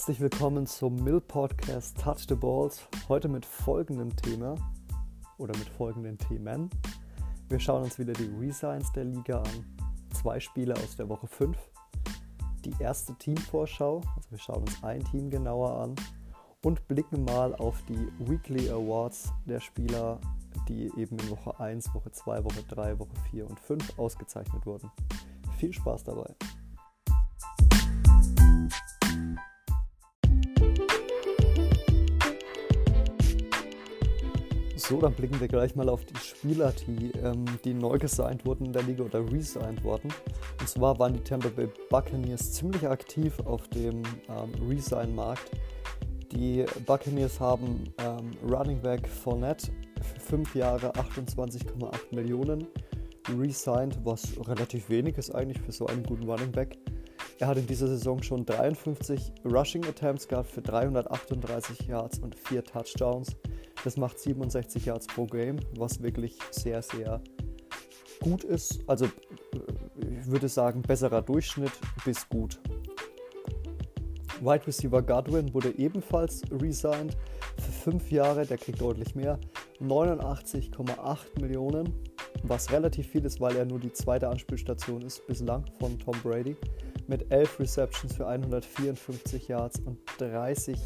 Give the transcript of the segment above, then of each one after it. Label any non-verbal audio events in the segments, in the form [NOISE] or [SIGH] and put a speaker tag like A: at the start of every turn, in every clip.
A: Herzlich willkommen zum Mill Podcast Touch the Balls. Heute mit folgendem Thema oder mit folgenden Themen. Wir schauen uns wieder die Resigns der Liga an. Zwei Spiele aus der Woche 5. Die erste Teamvorschau, also wir schauen uns ein Team genauer an und blicken mal auf die Weekly Awards der Spieler, die eben in Woche 1, Woche 2, Woche 3, Woche 4 und 5 ausgezeichnet wurden. Viel Spaß dabei! So, dann blicken wir gleich mal auf die Spieler, die, ähm, die neu gesigned wurden in der Liga oder resigned wurden. Und zwar waren die Tampa Bay Buccaneers ziemlich aktiv auf dem ähm, Resign-Markt. Die Buccaneers haben ähm, Running Back Fournette für 5 Jahre 28,8 Millionen resigned, was relativ wenig ist eigentlich für so einen guten Running Back. Er hat in dieser Saison schon 53 Rushing Attempts gehabt für 338 Yards und 4 Touchdowns. Das macht 67 Yards pro Game, was wirklich sehr, sehr gut ist. Also ich würde sagen, besserer Durchschnitt bis gut. Wide Receiver Godwin wurde ebenfalls resigned für 5 Jahre, der kriegt deutlich mehr. 89,8 Millionen, was relativ viel ist, weil er nur die zweite Anspielstation ist bislang von Tom Brady. Mit 11 Receptions für 154 Yards und 30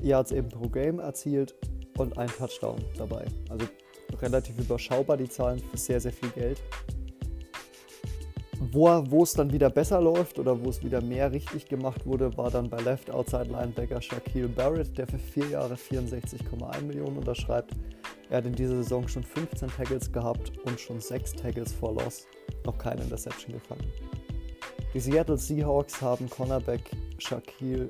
A: Yards eben pro Game erzielt und ein Touchdown dabei. Also relativ überschaubar die Zahlen für sehr, sehr viel Geld. Wo, wo es dann wieder besser läuft oder wo es wieder mehr richtig gemacht wurde, war dann bei Left Outside Linebacker Shaquille Barrett, der für vier Jahre 64,1 Millionen unterschreibt. Er hat in dieser Saison schon 15 Tackles gehabt und schon 6 Tackles vor Loss, noch keine Interception gefangen. Die Seattle Seahawks haben Cornerback Shaquille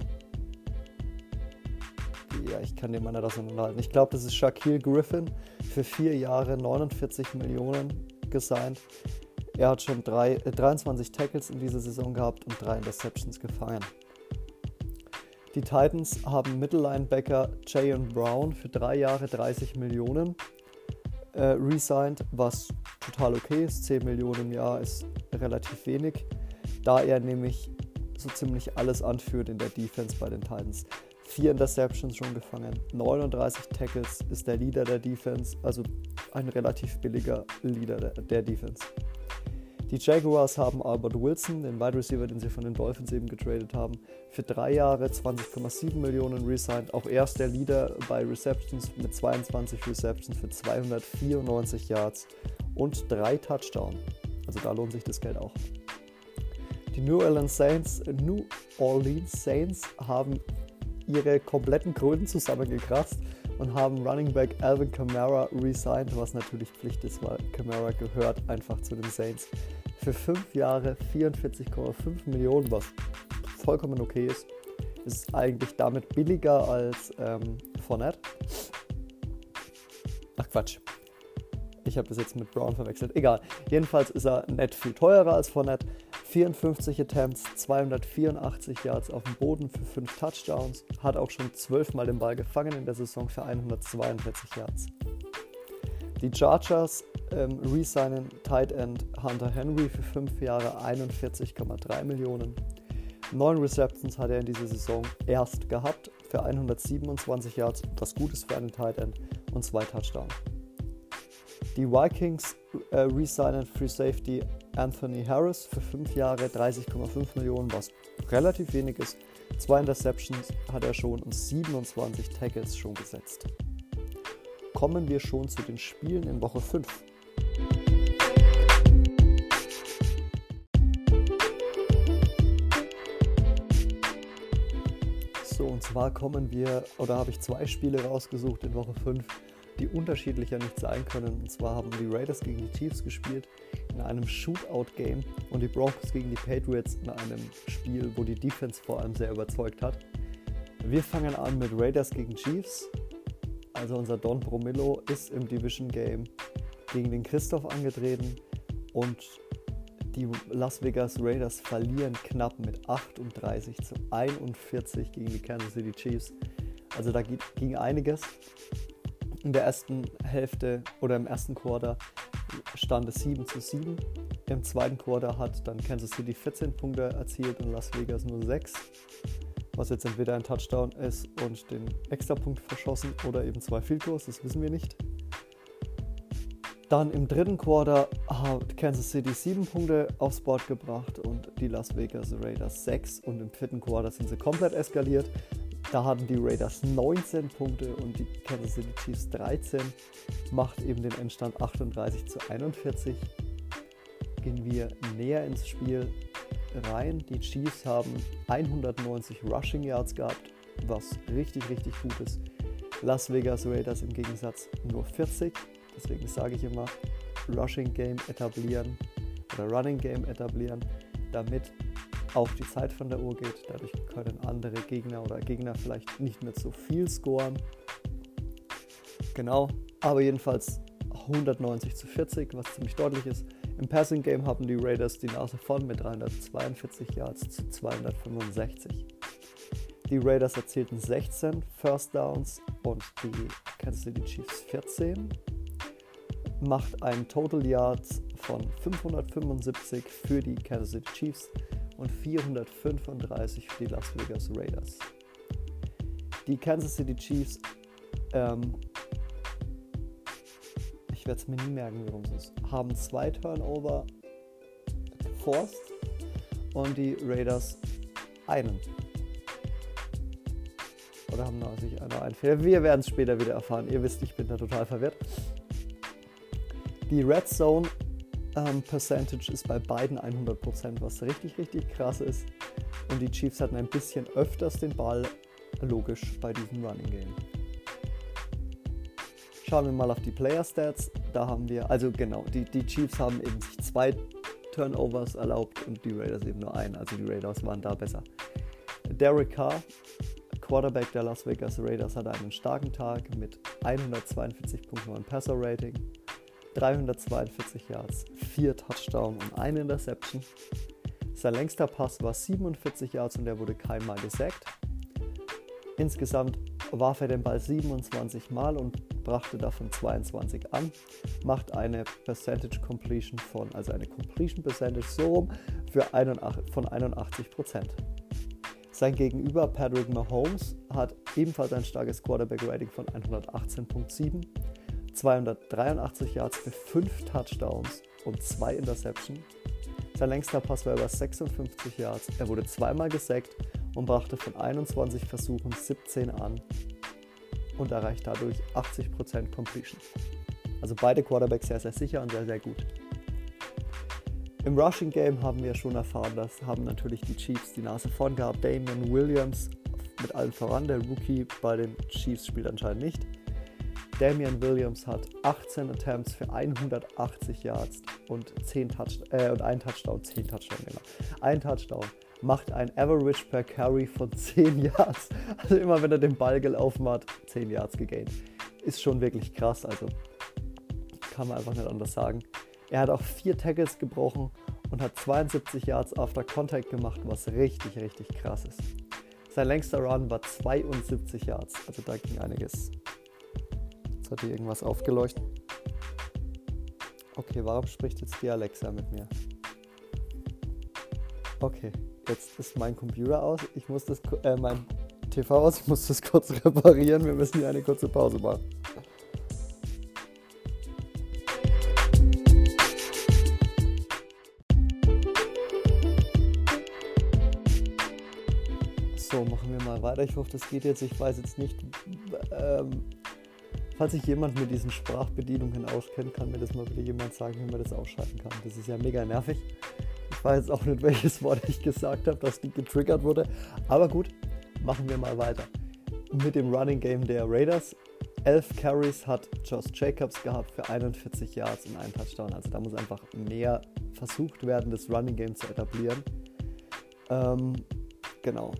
A: ja, ich kann den Mann nicht auseinanderhalten. Ich glaube, das ist Shaquille Griffin für vier Jahre 49 Millionen gesigned. Er hat schon drei, äh, 23 Tackles in dieser Saison gehabt und drei Interceptions gefangen. Die Titans haben Mittellinebacker Jayon Brown für drei Jahre 30 Millionen äh, resigned, was total okay ist. 10 Millionen im Jahr ist relativ wenig, da er nämlich so ziemlich alles anführt in der Defense bei den Titans. Vier Interceptions schon gefangen, 39 Tackles ist der Leader der Defense, also ein relativ billiger Leader der, der Defense. Die Jaguars haben Albert Wilson, den Wide Receiver, den sie von den Dolphins eben getradet haben, für drei Jahre 20,7 Millionen resigned. Auch er ist der Leader bei Receptions mit 22 Receptions für 294 Yards und drei Touchdowns. Also da lohnt sich das Geld auch. Die New Orleans Saints, New Orleans Saints haben ihre kompletten Kröten zusammengekratzt und haben Running Back Alvin Kamara resigned, was natürlich Pflicht ist, weil Kamara gehört einfach zu den Saints. Für 5 Jahre 44,5 Millionen, was vollkommen okay ist. Ist eigentlich damit billiger als ähm, Fournette. Ach Quatsch. Ich habe das jetzt mit Brown verwechselt. Egal. Jedenfalls ist er nett viel teurer als Fournette. 54 Attempts, 284 Yards auf dem Boden für 5 Touchdowns, hat auch schon 12 Mal den Ball gefangen in der Saison für 142 Yards. Die Chargers ähm, resignen Tight End Hunter Henry für 5 Jahre 41,3 Millionen. 9 Receptions hat er in dieser Saison erst gehabt für 127 Yards, was gut ist für einen Tight End, und 2 Touchdowns. Die Vikings äh, resignen Free Safety Anthony Harris für 5 Jahre 30,5 Millionen, was relativ wenig ist. Zwei Interceptions hat er schon und 27 Tackles schon gesetzt. Kommen wir schon zu den Spielen in Woche 5. So, und zwar kommen wir, oder habe ich zwei Spiele rausgesucht in Woche 5, die unterschiedlicher nicht sein können. Und zwar haben die Raiders gegen die Chiefs gespielt in einem Shootout-Game und die Broncos gegen die Patriots in einem Spiel, wo die Defense vor allem sehr überzeugt hat. Wir fangen an mit Raiders gegen Chiefs. Also unser Don Bromillo ist im Division Game gegen den Christoph angetreten und die Las Vegas Raiders verlieren knapp mit 38 zu 41 gegen die Kansas City Chiefs. Also da ging einiges in der ersten Hälfte oder im ersten Quarter stand es 7 zu 7. Im zweiten Quarter hat dann Kansas City 14 Punkte erzielt und Las Vegas nur 6. was jetzt entweder ein Touchdown ist und den Extrapunkt verschossen oder eben zwei Field Goals, das wissen wir nicht. Dann im dritten Quarter hat Kansas City sieben Punkte aufs Board gebracht und die Las Vegas Raiders sechs. Und im vierten Quarter sind sie komplett eskaliert. Da hatten die Raiders 19 Punkte und die Kansas City Chiefs 13. Macht eben den Endstand 38 zu 41. Gehen wir näher ins Spiel rein. Die Chiefs haben 190 Rushing Yards gehabt, was richtig, richtig gut ist. Las Vegas Raiders im Gegensatz nur 40. Deswegen sage ich immer, Rushing Game etablieren oder Running Game etablieren, damit auch die Zeit von der Uhr geht. Dadurch können andere Gegner oder Gegner vielleicht nicht mehr so viel scoren. Genau, aber jedenfalls 190 zu 40, was ziemlich deutlich ist. Im Passing Game haben die Raiders die Nase vorn mit 342 Yards zu 265. Die Raiders erzielten 16 First Downs und die Kansas City Chiefs 14 macht ein Total Yards von 575 für die Kansas City Chiefs und 435 für die Las Vegas Raiders. Die Kansas City Chiefs, ähm, ich werde es mir nie merken, warum es ist, haben zwei Turnover geforst und die Raiders einen. Oder haben noch sich nur einen Fehler? Wir werden es später wieder erfahren. Ihr wisst, ich bin da total verwirrt. Die Red Zone ähm, Percentage ist bei beiden 100%, was richtig, richtig krass ist. Und die Chiefs hatten ein bisschen öfters den Ball, logisch, bei diesem Running Game. Schauen wir mal auf die Player Stats. Da haben wir, also genau, die, die Chiefs haben eben sich zwei Turnovers erlaubt und die Raiders eben nur einen. Also die Raiders waren da besser. Derek Carr, Quarterback der Las Vegas Raiders, hatte einen starken Tag mit 142.9 Passer Rating 342 Yards, 4 Touchdowns und eine Interception. Sein längster Pass war 47 Yards und er wurde keinmal gesackt. Insgesamt warf er den Ball 27 Mal und brachte davon 22 an, macht eine Percentage Completion von, also eine Completion Percentage so rum für 81, von 81% Sein Gegenüber Patrick Mahomes hat ebenfalls ein starkes Quarterback Rating von 118.7 283 Yards für 5 Touchdowns und 2 Interceptions. Sein längster Pass war über 56 Yards. Er wurde zweimal gesackt und brachte von 21 Versuchen 17 an und erreicht dadurch 80% Completion. Also beide Quarterbacks sehr, sehr sicher und sehr, sehr gut. Im Rushing Game haben wir schon erfahren, dass haben natürlich die Chiefs die Nase vorn gehabt. Damian Williams mit allem voran, der Rookie bei den Chiefs spielt anscheinend nicht. Damian Williams hat 18 Attempts für 180 Yards und, 10 Touch äh, und ein Touchdown, 10 Touchdown, genau. Ein Touchdown macht ein Average per Carry von 10 [LAUGHS] Yards. Also immer wenn er den Ball gelaufen hat, 10 Yards gegaint. Ist schon wirklich krass, also kann man einfach nicht anders sagen. Er hat auch vier Tackles gebrochen und hat 72 Yards after Contact gemacht, was richtig, richtig krass ist. Sein längster Run war 72 Yards, also da ging einiges. Jetzt hat hier irgendwas aufgeleuchtet. Okay, warum spricht jetzt die Alexa mit mir? Okay, jetzt ist mein Computer aus. Ich muss das, äh, mein TV aus. Ich muss das kurz [LAUGHS] reparieren. Wir müssen hier eine kurze Pause machen. So, machen wir mal weiter. Ich hoffe, das geht jetzt. Ich weiß jetzt nicht, ähm, Falls sich jemand mit diesen Sprachbedienungen auskennt, kann mir das mal bitte jemand sagen, wie man das ausschalten kann. Das ist ja mega nervig. Ich weiß auch nicht, welches Wort ich gesagt habe, das getriggert wurde. Aber gut, machen wir mal weiter. Mit dem Running Game der Raiders. 11 Carries hat Josh Jacobs gehabt für 41 Yards und einen Touchdown. Also da muss einfach mehr versucht werden, das Running Game zu etablieren. Ähm, genau.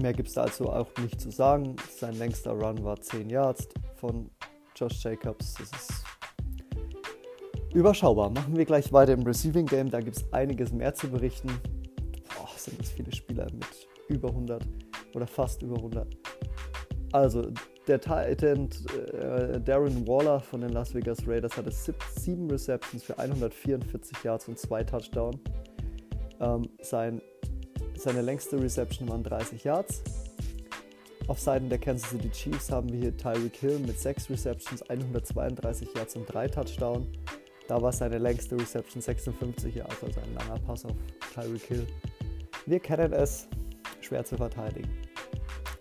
A: Mehr gibt es dazu auch nicht zu sagen. Sein längster Run war 10 Yards von Josh Jacobs. Das ist überschaubar. Machen wir gleich weiter im Receiving Game. Da gibt es einiges mehr zu berichten. Boah, sind das viele Spieler mit über 100 oder fast über 100. Also, der Titan äh, Darren Waller von den Las Vegas Raiders hatte 7 Receptions für 144 Yards und 2 Touchdowns. Ähm, sein seine längste Reception waren 30 Yards. Auf Seiten der Kansas City Chiefs haben wir hier Tyreek Hill mit 6 Receptions, 132 Yards und 3 Touchdown. Da war seine längste Reception 56 Yards, also ein langer Pass auf Tyreek Hill. Wir kennen es, schwer zu verteidigen.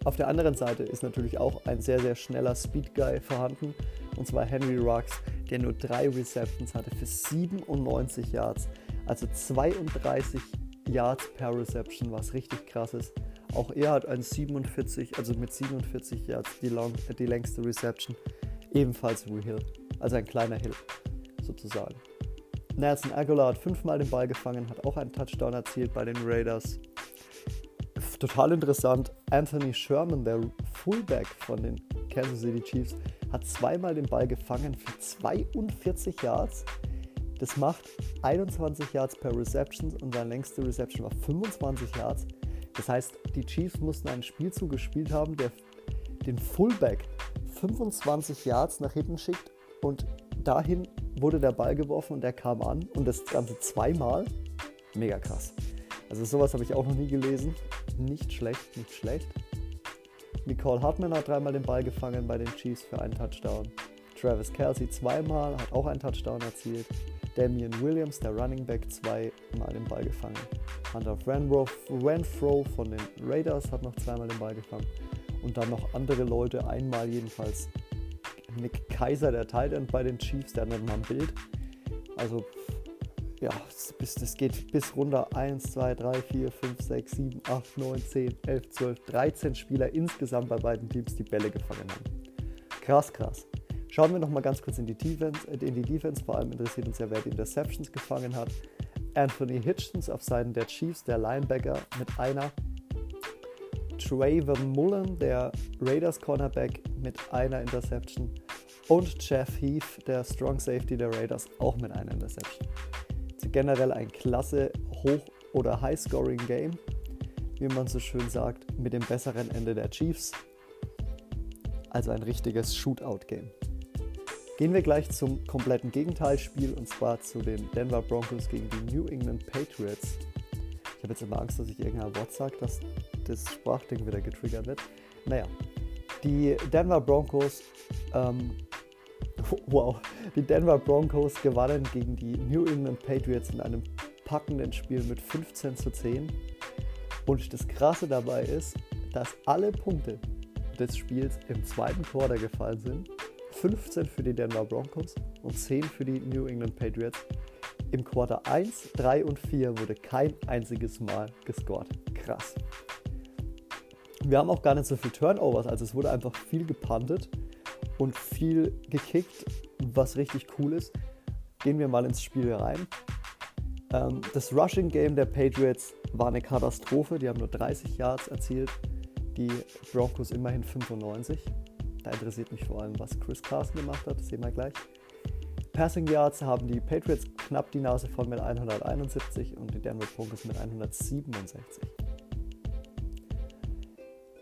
A: Auf der anderen Seite ist natürlich auch ein sehr, sehr schneller Speed Guy vorhanden, und zwar Henry Ruggs, der nur 3 Receptions hatte für 97 Yards, also 32 Yards per Reception, was richtig krass ist. Auch er hat ein 47, also mit 47 Yards die, long, die längste Reception. Ebenfalls wie Hill, also ein kleiner Hill sozusagen. Nelson Aguilar hat fünfmal den Ball gefangen, hat auch einen Touchdown erzielt bei den Raiders. Total interessant, Anthony Sherman, der Fullback von den Kansas City Chiefs, hat zweimal den Ball gefangen für 42 Yards. Das macht 21 Yards per Reception und seine längste Reception war 25 Yards. Das heißt, die Chiefs mussten einen Spielzug gespielt haben, der den Fullback 25 Yards nach hinten schickt und dahin wurde der Ball geworfen und der kam an und das Ganze zweimal. Mega krass. Also sowas habe ich auch noch nie gelesen. Nicht schlecht, nicht schlecht. Nicole Hartman hat dreimal den Ball gefangen bei den Chiefs für einen Touchdown. Travis Kelsey zweimal, hat auch einen Touchdown erzielt. Damian Williams, der Running Back, zweimal den Ball gefangen. Hunter Renfro, Renfro von den Raiders hat noch zweimal den Ball gefangen. Und dann noch andere Leute, einmal jedenfalls Nick Kaiser, der Tight End bei den Chiefs, der hat noch mal ein Bild. Also, ja, das geht bis runter 1, 2, 3, 4, 5, 6, 7, 8, 9, 10, 11, 12, 13 Spieler insgesamt bei beiden Teams die Bälle gefangen haben. Krass, krass. Schauen wir noch mal ganz kurz in die, Defense, äh, in die Defense. Vor allem interessiert uns ja, wer die Interceptions gefangen hat. Anthony Hitchens auf Seiten der Chiefs, der Linebacker mit einer. Trayvon Mullen, der Raiders Cornerback mit einer Interception. Und Jeff Heath, der Strong Safety der Raiders, auch mit einer Interception. Also generell ein klasse Hoch- oder High-Scoring-Game, wie man so schön sagt, mit dem besseren Ende der Chiefs. Also ein richtiges Shootout-Game. Gehen wir gleich zum kompletten Gegenteilspiel und zwar zu den Denver Broncos gegen die New England Patriots. Ich habe jetzt immer Angst, dass ich irgendein Wort sage, dass das Sprachding wieder getriggert wird. Naja, die Denver Broncos, ähm, [LAUGHS] wow, die Denver Broncos gewannen gegen die New England Patriots in einem packenden Spiel mit 15 zu 10. Und das Krasse dabei ist, dass alle Punkte des Spiels im zweiten Quarter gefallen sind 15 für die Denver Broncos und 10 für die New England Patriots. Im Quarter 1, 3 und 4 wurde kein einziges Mal gescored. Krass. Wir haben auch gar nicht so viel Turnovers, also es wurde einfach viel gepuntet und viel gekickt, was richtig cool ist. Gehen wir mal ins Spiel rein. Ähm, das Rushing Game der Patriots war eine Katastrophe. Die haben nur 30 Yards erzielt, die Broncos immerhin 95. Da interessiert mich vor allem, was Chris Carson gemacht hat. Das sehen wir gleich. Passing Yards haben die Patriots knapp die Nase voll mit 171 und die Denver Broncos mit 167.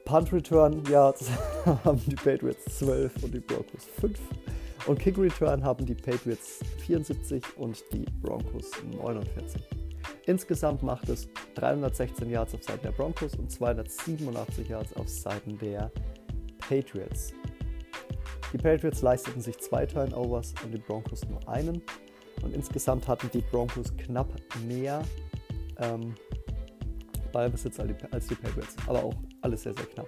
A: Punt Return Yards [LAUGHS] haben die Patriots 12 und die Broncos 5. Und Kick Return haben die Patriots 74 und die Broncos 49. Insgesamt macht es 316 Yards auf Seiten der Broncos und 287 Yards auf Seiten der Patriots. Die Patriots leisteten sich zwei Turnovers und die Broncos nur einen. Und insgesamt hatten die Broncos knapp mehr ähm, Ballbesitz als die, als die Patriots. Aber auch alles sehr, sehr knapp.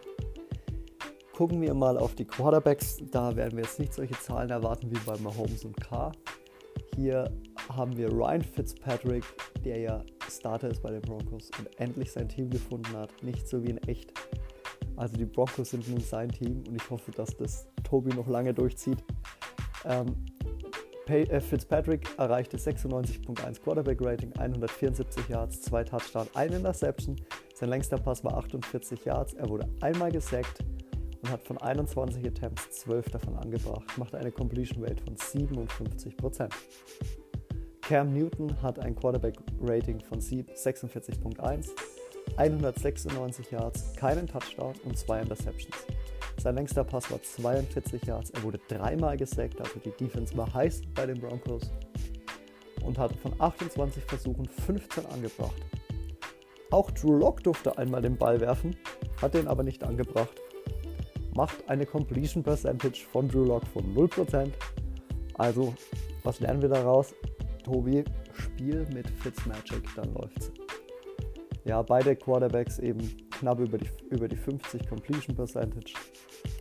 A: Gucken wir mal auf die Quarterbacks. Da werden wir jetzt nicht solche Zahlen erwarten wie bei Mahomes und Carr. Hier haben wir Ryan Fitzpatrick, der ja Starter ist bei den Broncos und endlich sein Team gefunden hat. Nicht so wie in echt. Also die Broncos sind nun sein Team und ich hoffe, dass das Tobi noch lange durchzieht. Ähm, äh, Fitzpatrick erreichte 96.1 Quarterback Rating, 174 Yards, 2 Touchdowns, 1 Interception. Sein längster Pass war 48 Yards. Er wurde einmal gesackt und hat von 21 Attempts 12 davon angebracht. Machte eine Completion Rate von 57%. Cam Newton hat ein Quarterback Rating von 46.1, 196 Yards, keinen Touchdown und 2 Interceptions. Sein längster Pass war 42 Yards. Er wurde dreimal gesackt, also die Defense war heiß bei den Broncos und hat von 28 Versuchen 15 angebracht. Auch Drew Lock durfte einmal den Ball werfen, hat den aber nicht angebracht. Macht eine Completion Percentage von Drew Lock von 0%. Also, was lernen wir daraus? Tobi, Spiel mit Fitzmagic, dann läuft's. Ja, beide Quarterbacks eben knapp über die, über die 50 Completion Percentage.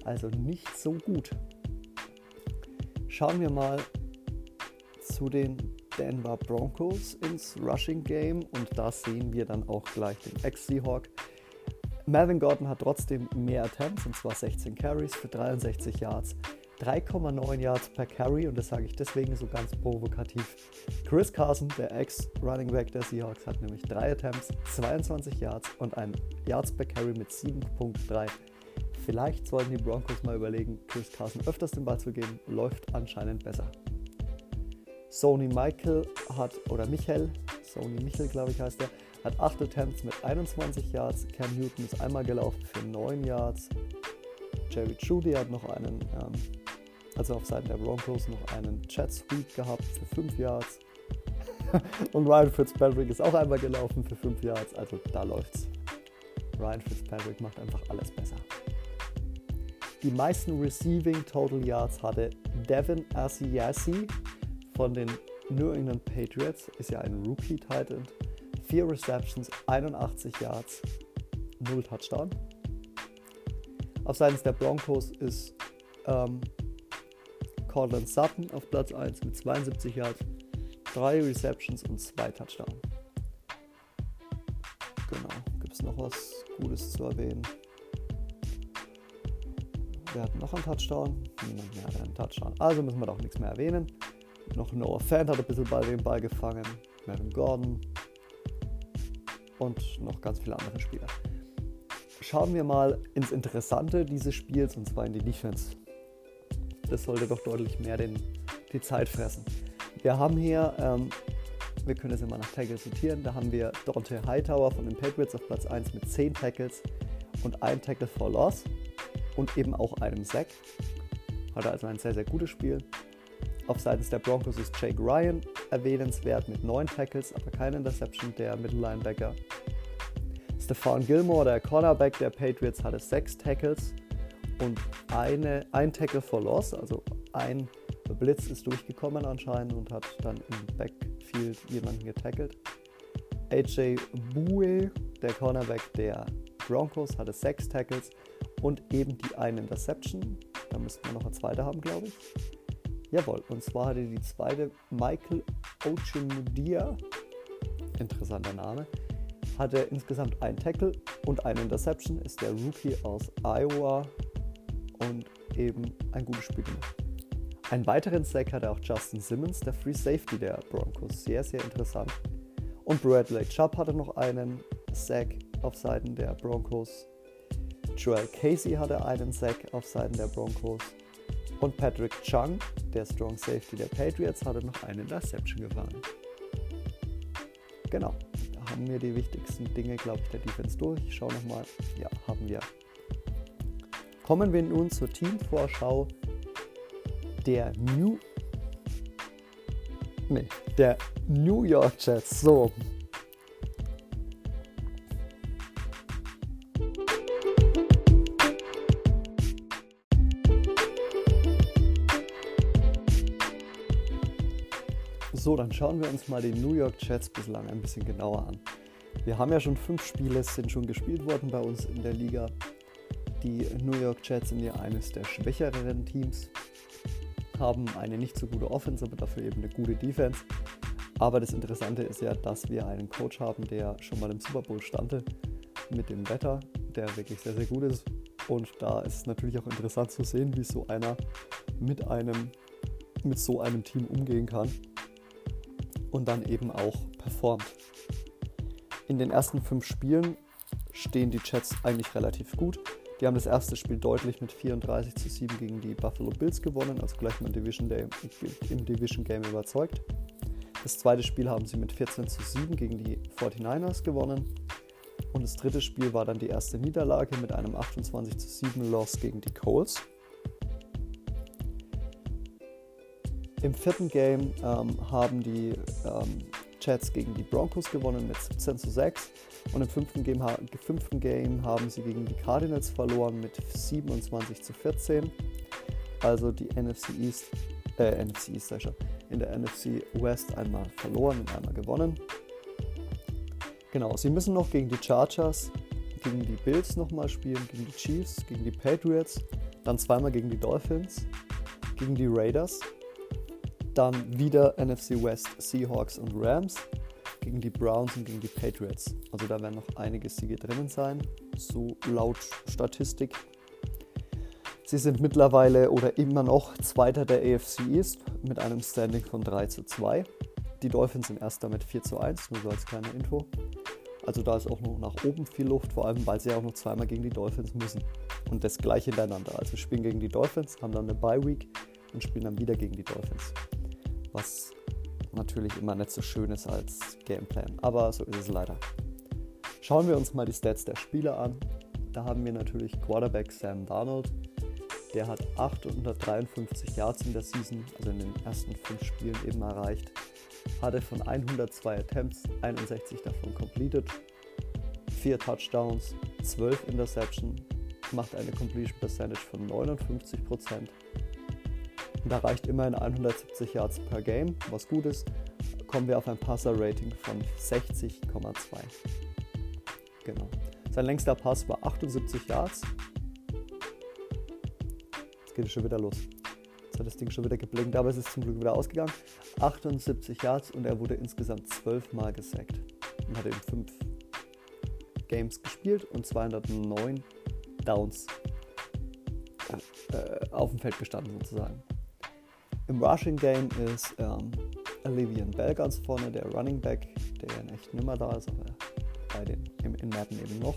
A: Also nicht so gut. Schauen wir mal zu den Denver Broncos ins Rushing Game und da sehen wir dann auch gleich den Ex-Seahawk. Melvin Gordon hat trotzdem mehr Attempts und zwar 16 Carries für 63 Yards. 3,9 Yards per Carry und das sage ich deswegen so ganz provokativ. Chris Carson, der Ex-Running Back der Seahawks, hat nämlich 3 Attempts, 22 Yards und ein Yards per Carry mit 7.3. Vielleicht sollten die Broncos mal überlegen, Chris Carson öfters den Ball zu geben, läuft anscheinend besser. Sony Michael hat, oder Michael, Sony Michael glaube ich heißt er, hat 8 Attempts mit 21 Yards. Cam Newton ist einmal gelaufen für 9 Yards. Jerry Judy hat noch einen, ähm, also auf Seiten der Broncos, noch einen Jet Sweep gehabt für 5 Yards. [LAUGHS] Und Ryan Fitzpatrick ist auch einmal gelaufen für 5 Yards. Also da läuft's. Ryan Fitzpatrick macht einfach alles besser. Die meisten Receiving Total Yards hatte Devin Asiasi von den New England Patriots, ist ja ein Rookie-Titan. 4 Receptions, 81 Yards, 0 Touchdown. Auf Seiten der Broncos ist ähm, Cortland Sutton auf Platz 1 mit 72 Yards, 3 Receptions und 2 Touchdowns. Genau, gibt es noch was Gutes zu erwähnen? Wir hatten noch einen Touchdown. Niemand mehr hat einen Touchdown. Also müssen wir doch nichts mehr erwähnen. Noch Noah Fant hat ein bisschen Ball den Ball gefangen. Melvin Gordon. Und noch ganz viele andere Spieler. Schauen wir mal ins Interessante dieses Spiels und zwar in die Defense. Das sollte doch deutlich mehr den, die Zeit fressen. Wir haben hier, ähm, wir können es immer nach Tackles sortieren, da haben wir Dante Hightower von den Patriots auf Platz 1 mit 10 Tackles und ein Tackle for Loss und eben auch einem Sack. Hatte also ein sehr, sehr gutes Spiel. Auf Seiten der Broncos ist Jake Ryan erwähnenswert mit 9 Tackles, aber keine Interception, der Mittellinebacker. Stefan Gilmore, der Cornerback der Patriots, hatte 6 Tackles und eine, ein Tackle for Loss, also ein Blitz ist durchgekommen anscheinend und hat dann im Backfield jemanden getackelt. AJ Bue, der Cornerback der Broncos, hatte 6 Tackles und eben die eine Interception. Da müssten wir noch eine zweite haben, glaube ich. Jawohl, und zwar hatte die zweite Michael Ochemudia, interessanter Name, hatte insgesamt einen Tackle und eine Interception, ist der Rookie aus Iowa und eben ein gutes Spiel gemacht. Einen weiteren Sack hatte auch Justin Simmons, der Free Safety der Broncos. Sehr, sehr interessant. Und Bradley Chubb hatte noch einen Sack auf Seiten der Broncos. Joel Casey hatte einen Sack auf Seiten der Broncos. Und Patrick Chung, der Strong Safety der Patriots, hatte noch eine Interception gefangen. Genau, da haben wir die wichtigsten Dinge, glaube ich, der Defense durch. Ich schaue nochmal. Ja, haben wir. Kommen wir nun zur Teamvorschau der New. Nee, der New York Jets. So, So, dann schauen wir uns mal die New York Jets bislang ein bisschen genauer an. Wir haben ja schon fünf Spiele, sind schon gespielt worden bei uns in der Liga. Die New York Jets sind ja eines der schwächeren Teams, haben eine nicht so gute Offense, aber dafür eben eine gute Defense. Aber das Interessante ist ja, dass wir einen Coach haben, der schon mal im Super Bowl stande mit dem Wetter, der wirklich sehr, sehr gut ist. Und da ist es natürlich auch interessant zu sehen, wie so einer mit einem mit so einem Team umgehen kann und dann eben auch performt. In den ersten fünf Spielen stehen die Jets eigentlich relativ gut. Die haben das erste Spiel deutlich mit 34 zu 7 gegen die Buffalo Bills gewonnen, also gleich mal im Division, Day, im Division Game überzeugt. Das zweite Spiel haben sie mit 14 zu 7 gegen die 49ers gewonnen. Und das dritte Spiel war dann die erste Niederlage mit einem 28 zu 7 Loss gegen die Colts. Im vierten Game ähm, haben die ähm, Jets gegen die Broncos gewonnen mit 17 zu 6 und im fünften Game, fünften Game haben sie gegen die Cardinals verloren mit 27 zu 14. Also die NFC East, äh, NFC East, sag ich schon, in der NFC West einmal verloren und einmal gewonnen. Genau, sie müssen noch gegen die Chargers, gegen die Bills nochmal spielen, gegen die Chiefs, gegen die Patriots, dann zweimal gegen die Dolphins, gegen die Raiders, dann wieder NFC West Seahawks und Rams, gegen die Browns und gegen die Patriots. Also da werden noch einige Siege drinnen sein, so laut Statistik. Sie sind mittlerweile oder immer noch Zweiter der AFC East mit einem Standing von 3 zu 2. Die Dolphins sind erster mit 4 zu 1, nur so als kleine Info. Also da ist auch noch nach oben viel Luft, vor allem weil sie auch noch zweimal gegen die Dolphins müssen. Und das gleiche hintereinander. Also spielen gegen die Dolphins, haben dann eine Bye Week und spielen dann wieder gegen die Dolphins. Was natürlich immer nicht so schön ist als Gameplan. Aber so ist es leider. Schauen wir uns mal die Stats der Spieler an. Da haben wir natürlich Quarterback Sam Darnold. Der hat 853 Yards in der Season, also in den ersten fünf Spielen eben erreicht hatte von 102 Attempts 61 davon completed, 4 Touchdowns, 12 Interception, macht eine Completion Percentage von 59% und erreicht immerhin 170 Yards per Game, was gut ist, kommen wir auf ein Passer-Rating von 60,2. Genau. Sein längster Pass war 78 Yards. Jetzt geht es schon wieder los. Jetzt hat das Ding schon wieder geblinkt, aber es ist zum Glück wieder ausgegangen. 78 Yards und er wurde insgesamt 12 Mal gesackt und hat eben 5 Games gespielt und 209 Downs äh, auf dem Feld gestanden sozusagen. Im Rushing Game ist ähm, Olivian Bell ganz vorne, der Running Back, der ja echt nimmer da ist, aber bei den, im, in Madden eben noch.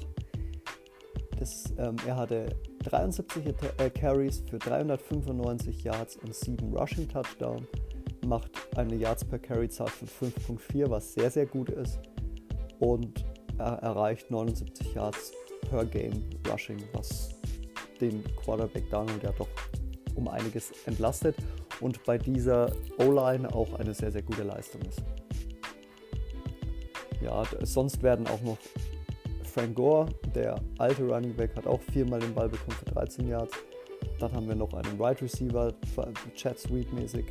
A: Das, ähm, er hatte 73 äh, Carries für 395 Yards und 7 Rushing Touchdown. Macht eine Yards per Carry Zahl von 5.4, was sehr, sehr gut ist. Und er erreicht 79 Yards per Game Rushing, was den Quarterback Donald ja doch um einiges entlastet und bei dieser O-Line auch eine sehr, sehr gute Leistung ist. Ja, sonst werden auch noch Frank Gore, der alte Running Back, hat auch viermal den Ball bekommen für 13 Yards. Dann haben wir noch einen Wide Receiver, Chad Sweet mäßig.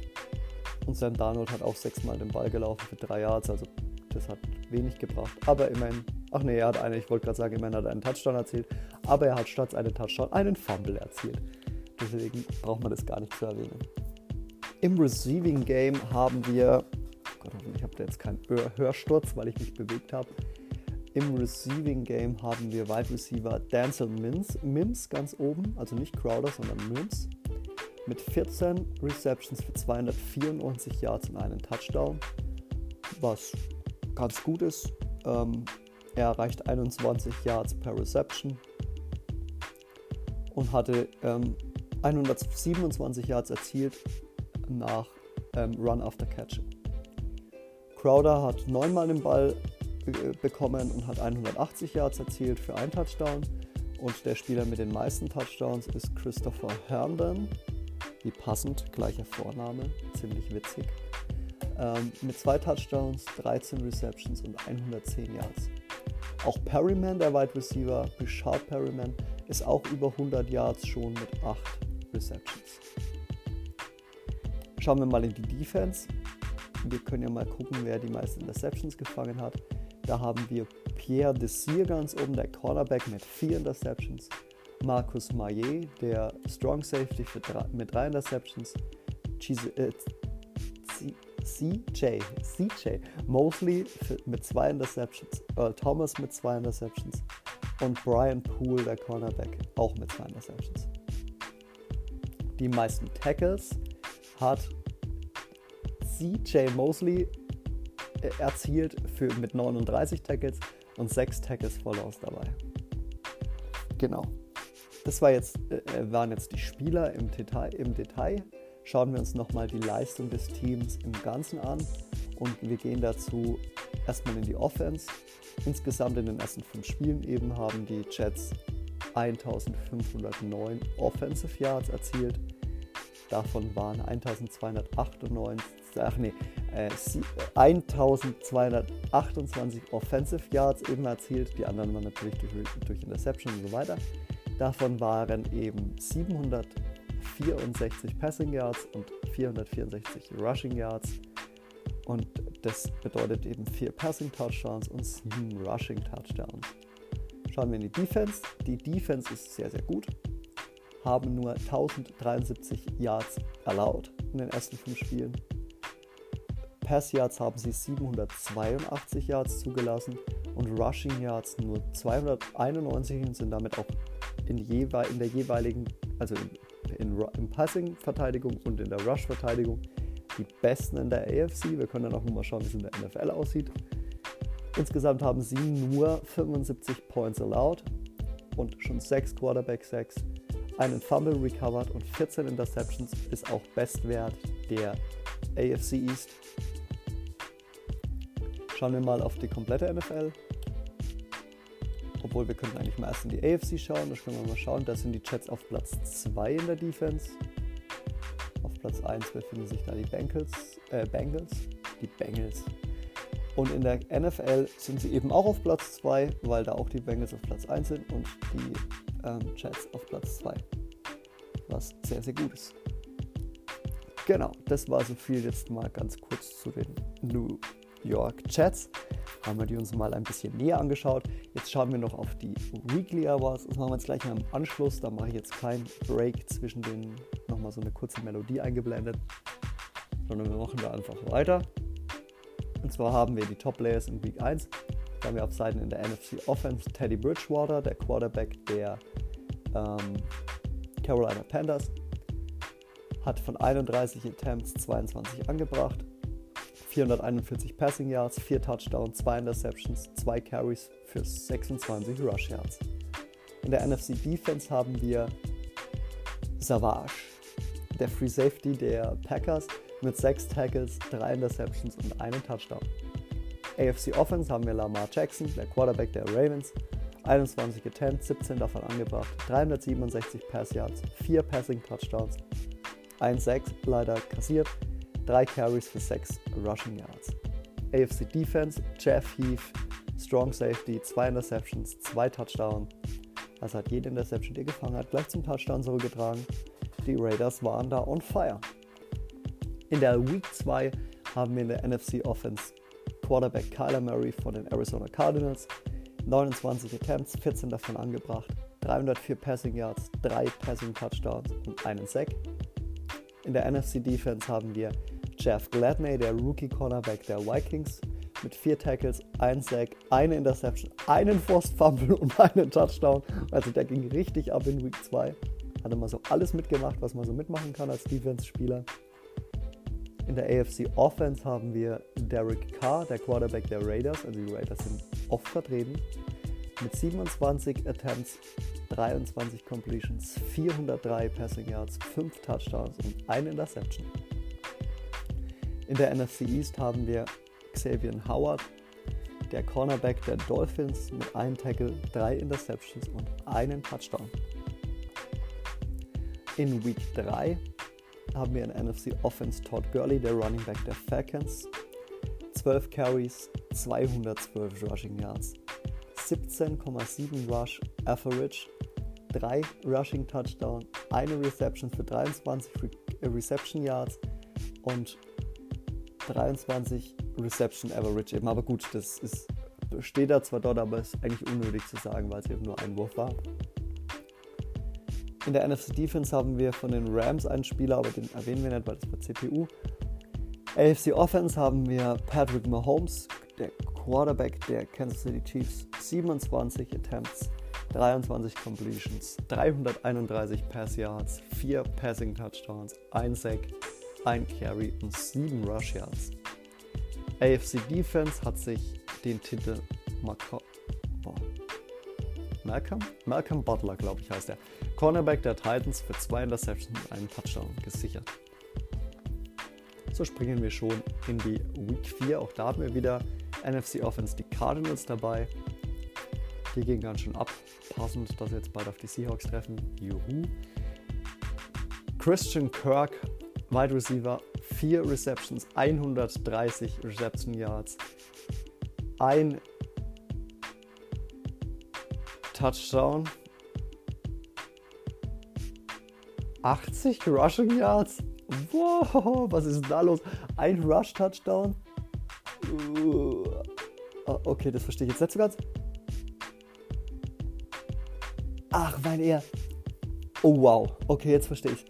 A: Und Sam Darnold hat auch sechsmal den Ball gelaufen für drei Yards, also das hat wenig gebracht. Aber immerhin, ach nee, er hat eine, ich wollte gerade sagen, immerhin hat er einen Touchdown erzielt, aber er hat statt einen Touchdown einen Fumble erzielt. Deswegen braucht man das gar nicht zu erwähnen. Im Receiving Game haben wir, Gott, hoffentlich habt ihr jetzt keinen Hörsturz, weil ich mich bewegt habe. Im Receiving Game haben wir Wide Receiver Denzel Mims, Mims ganz oben, also nicht Crowder, sondern Mims, mit 14 Receptions für 294 Yards und einen Touchdown, was ganz gut ist. Ähm, er erreicht 21 Yards per Reception und hatte ähm, 127 Yards erzielt nach ähm, Run after Catch. Crowder hat neunmal den Ball bekommen und hat 180 Yards erzielt für einen Touchdown. Und der Spieler mit den meisten Touchdowns ist Christopher Herndon. Wie passend, gleicher Vorname, ziemlich witzig. Ähm, mit zwei Touchdowns, 13 Receptions und 110 Yards. Auch Perryman, der Wide Receiver, Richard Perryman, ist auch über 100 Yards schon mit 8 Receptions. Schauen wir mal in die Defense. Wir können ja mal gucken, wer die meisten Interceptions gefangen hat. Da haben wir Pierre Desir ganz oben, der Cornerback mit vier Interceptions. Marcus Maillet, der Strong Safety drei, mit drei Interceptions. äh, CJ, CJ Mosley mit zwei Interceptions. Earl Thomas mit zwei Interceptions. Und Brian Poole, der Cornerback, auch mit zwei Interceptions. Die meisten Tackles hat CJ Mosley erzielt für, mit 39 Tackles und 6 Tackles for Loss dabei. Genau. Das war jetzt, äh, waren jetzt die Spieler im Detail, im Detail. Schauen wir uns nochmal die Leistung des Teams im Ganzen an und wir gehen dazu erstmal in die Offense. Insgesamt in den ersten fünf Spielen eben haben die Jets 1509 Offensive Yards erzielt. Davon waren 1298 ach nee, äh, 1228 Offensive Yards eben erzielt. Die anderen waren natürlich durch, durch Interception und so weiter. Davon waren eben 764 Passing Yards und 464 Rushing Yards. Und das bedeutet eben 4 Passing Touchdowns und 7 Rushing Touchdowns. Schauen wir in die Defense. Die Defense ist sehr, sehr gut. Haben nur 1073 Yards erlaubt in den ersten 5 Spielen. Pass Yards haben sie 782 Yards zugelassen und Rushing Yards nur 291 und sind damit auch in, jewe in der jeweiligen, also in, in, in Passing-Verteidigung und in der Rush-Verteidigung die besten in der AFC. Wir können dann auch mal schauen, wie es in der NFL aussieht. Insgesamt haben sie nur 75 Points allowed und schon 6 Quarterback-Sacks, einen Fumble recovered und 14 Interceptions ist auch Bestwert der AFC East. Schauen wir mal auf die komplette NFL. Obwohl wir könnten eigentlich mal erst in die AFC schauen. Das können wir mal schauen. Da sind die Jets auf Platz 2 in der Defense. Auf Platz 1 befinden sich da die Bengals. Äh, Bengals. Die Bengals. Und in der NFL sind sie eben auch auf Platz 2, weil da auch die Bengals auf Platz 1 sind und die ähm, Jets auf Platz 2. Was sehr, sehr gut ist. Genau, das war so viel jetzt mal ganz kurz zu den New York Jets. Haben wir die uns mal ein bisschen näher angeschaut. Jetzt schauen wir noch auf die Weekly Hours. Das machen wir jetzt gleich im Anschluss. Da mache ich jetzt keinen Break zwischen den nochmal so eine kurze Melodie eingeblendet, sondern wir machen da einfach weiter. Und zwar haben wir die Top Players in Week 1. Da haben wir auf Seiten in der NFC Offense Teddy Bridgewater, der Quarterback der ähm, Carolina Panthers. Hat von 31 Attempts 22 angebracht, 441 Passing Yards, 4 Touchdowns, 2 Interceptions, 2 Carries für 26 Rush Yards. In der NFC Defense haben wir Savage, der Free Safety der Packers mit 6 Tackles, 3 Interceptions und einem Touchdown. AFC Offense haben wir Lamar Jackson, der Quarterback der Ravens, 21 Attempts, 17 davon angebracht, 367 Pass Yards, 4 Passing Touchdowns, 1 Sack leider kassiert 3 Carries für 6 Rushing Yards. AFC Defense, Jeff Heath, Strong Safety, 2 Interceptions, 2 Touchdowns. Also hat jede Interception, die er gefangen hat, gleich zum Touchdown zurückgetragen. Die Raiders waren da on fire. In der Week 2 haben wir in der NFC Offense Quarterback Kyler Murray von den Arizona Cardinals. 29 Attempts, 14 davon angebracht, 304 Passing Yards, 3 Passing Touchdowns und einen Sack. In der NFC Defense haben wir Jeff Gladney, der Rookie Cornerback der Vikings, mit vier Tackles, ein Sack, eine Interception, einen Forced Fumble und [LAUGHS] einen Touchdown. Also der ging richtig ab in Week 2. Hatte mal so alles mitgemacht, was man so mitmachen kann als Defense-Spieler. In der AFC Offense haben wir Derek Carr, der Quarterback der Raiders. Also die Raiders sind oft vertreten. Mit 27 Attempts, 23 Completions, 403 Passing Yards, 5 Touchdowns und eine Interception. In der NFC East haben wir Xavier Howard, der Cornerback der Dolphins mit einem Tackle, drei Interceptions und einen Touchdown. In Week 3 haben wir in NFC Offense Todd Gurley, der Running Back der Falcons, 12 Carries, 212 Rushing Yards, 17,7 Rush Average, 3 Rushing Touchdown, eine Reception für 23 Reception Yards und 23 Reception Average eben. Aber gut, das ist, steht da zwar dort, aber ist eigentlich unnötig zu sagen, weil es eben nur ein Wurf war. In der NFC Defense haben wir von den Rams einen Spieler, aber den erwähnen wir nicht, weil das war CPU. AFC Offense haben wir Patrick Mahomes, der Quarterback der Kansas City Chiefs, 27 Attempts, 23 Completions, 331 Pass Yards, 4 Passing Touchdowns, 1 Sack, ein Carry und 7 Rush Yards. AFC Defense hat sich den Titel Malcolm, Malcolm? Malcolm Butler, glaube ich, heißt er. Cornerback der Titans für zwei Interceptions und einen Touchdown gesichert. So springen wir schon in die Week 4. Auch da haben wir wieder NFC Offense die Cardinals dabei. Die gehen ganz schön ab. Passend, dass wir jetzt bald auf die Seahawks treffen. Juhu. Christian Kirk Wide Receiver 4 Receptions, 130 Reception Yards, ein Touchdown, 80 Rushing Yards. Wow, was ist da los? Ein Rush-Touchdown. Uh, okay, das verstehe ich jetzt nicht so ganz. Ach, weil er. Oh wow, okay, jetzt verstehe ich.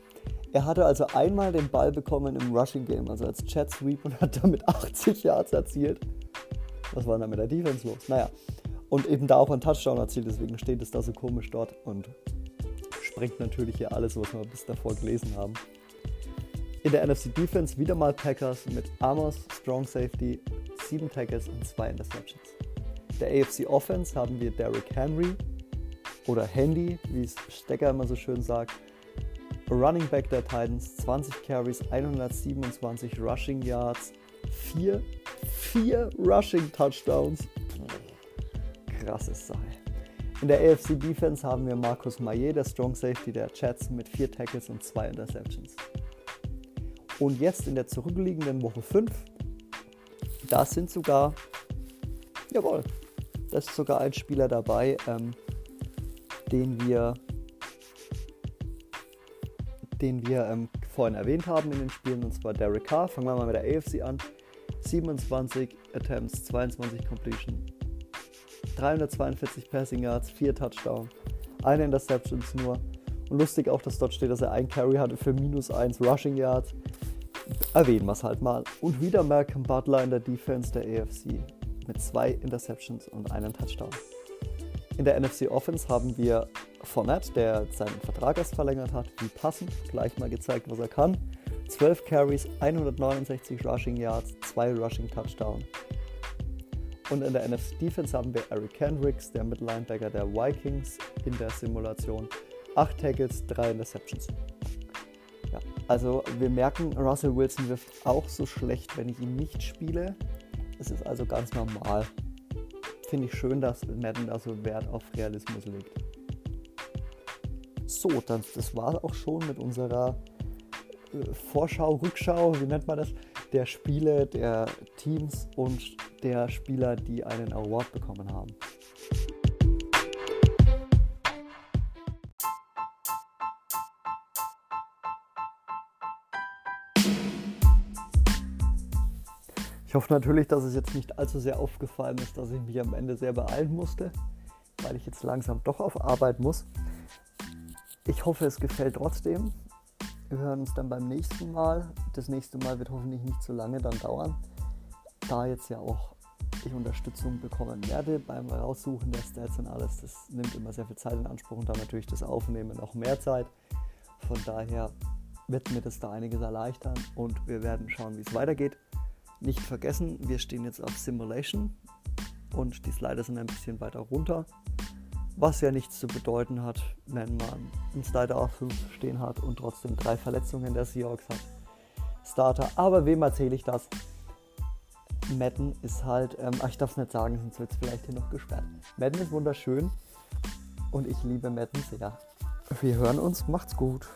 A: Er hatte also einmal den Ball bekommen im Rushing Game, also als Chat Sweep und hat damit [LAUGHS] 80 Yards erzielt. Was war denn da mit der Defense los? Naja, und eben da auch einen Touchdown erzielt, deswegen steht es da so komisch dort und sprengt natürlich hier alles, was wir bis davor gelesen haben. In der NFC Defense wieder mal Packers mit Amos, Strong Safety, 7 Tackles und 2 Interceptions. Der AFC Offense haben wir Derrick Henry oder Handy, wie es Stecker immer so schön sagt. Running Back der Titans, 20 Carries, 127 Rushing Yards, 4, 4 Rushing Touchdowns. Krasses Sache. In der AFC Defense haben wir Markus Maillet, der Strong Safety der Jets, mit 4 Tackles und 2 Interceptions. Und jetzt in der zurückliegenden Woche 5, da sind sogar, jawohl, da ist sogar ein Spieler dabei, ähm, den wir, den wir ähm, vorhin erwähnt haben in den Spielen, und zwar Derek Carr. Fangen wir mal mit der AFC an. 27 Attempts, 22 Completion, 342 Passing Yards, 4 Touchdowns, eine Interceptions nur. Und lustig auch, dass dort steht, dass er ein Carry hatte für minus 1 Rushing Yards erwähnen wir es halt mal. Und wieder Malcolm Butler in der Defense der AFC mit zwei Interceptions und einem Touchdown. In der NFC Offense haben wir Fournette, der seinen Vertrag erst verlängert hat, wie passend, gleich mal gezeigt, was er kann. 12 Carries, 169 Rushing Yards, 2 Rushing Touchdown. Und in der NFC Defense haben wir Eric Kendricks, der Mittellinebacker der Vikings in der Simulation. 8 Tackles, 3 Interceptions. Also wir merken, Russell Wilson wirft auch so schlecht, wenn ich ihn nicht spiele. Es ist also ganz normal. Finde ich schön, dass Madden da so Wert auf Realismus legt. So, dann, das war auch schon mit unserer äh, Vorschau, Rückschau, wie nennt man das, der Spiele, der Teams und der Spieler, die einen Award bekommen haben. hoffe natürlich, dass es jetzt nicht allzu sehr aufgefallen ist, dass ich mich am Ende sehr beeilen musste, weil ich jetzt langsam doch auf Arbeit muss. Ich hoffe, es gefällt trotzdem. Wir hören uns dann beim nächsten Mal. Das nächste Mal wird hoffentlich nicht so lange dann dauern, da jetzt ja auch ich Unterstützung bekommen werde beim Raussuchen der Stats und alles. Das nimmt immer sehr viel Zeit in Anspruch und dann natürlich das Aufnehmen noch mehr Zeit. Von daher wird mir das da einiges erleichtern und wir werden schauen, wie es weitergeht. Nicht vergessen, wir stehen jetzt auf Simulation und die Slider sind ein bisschen weiter runter, was ja nichts zu bedeuten hat, wenn man einen Slider auf 5 stehen hat und trotzdem drei Verletzungen der Seahawks hat. Starter, aber wem erzähle ich das? Madden ist halt, ähm, ach, ich darf es nicht sagen, sonst wird es vielleicht hier noch gesperrt. Madden ist wunderschön und ich liebe Madden sehr. Wir hören uns, macht's gut.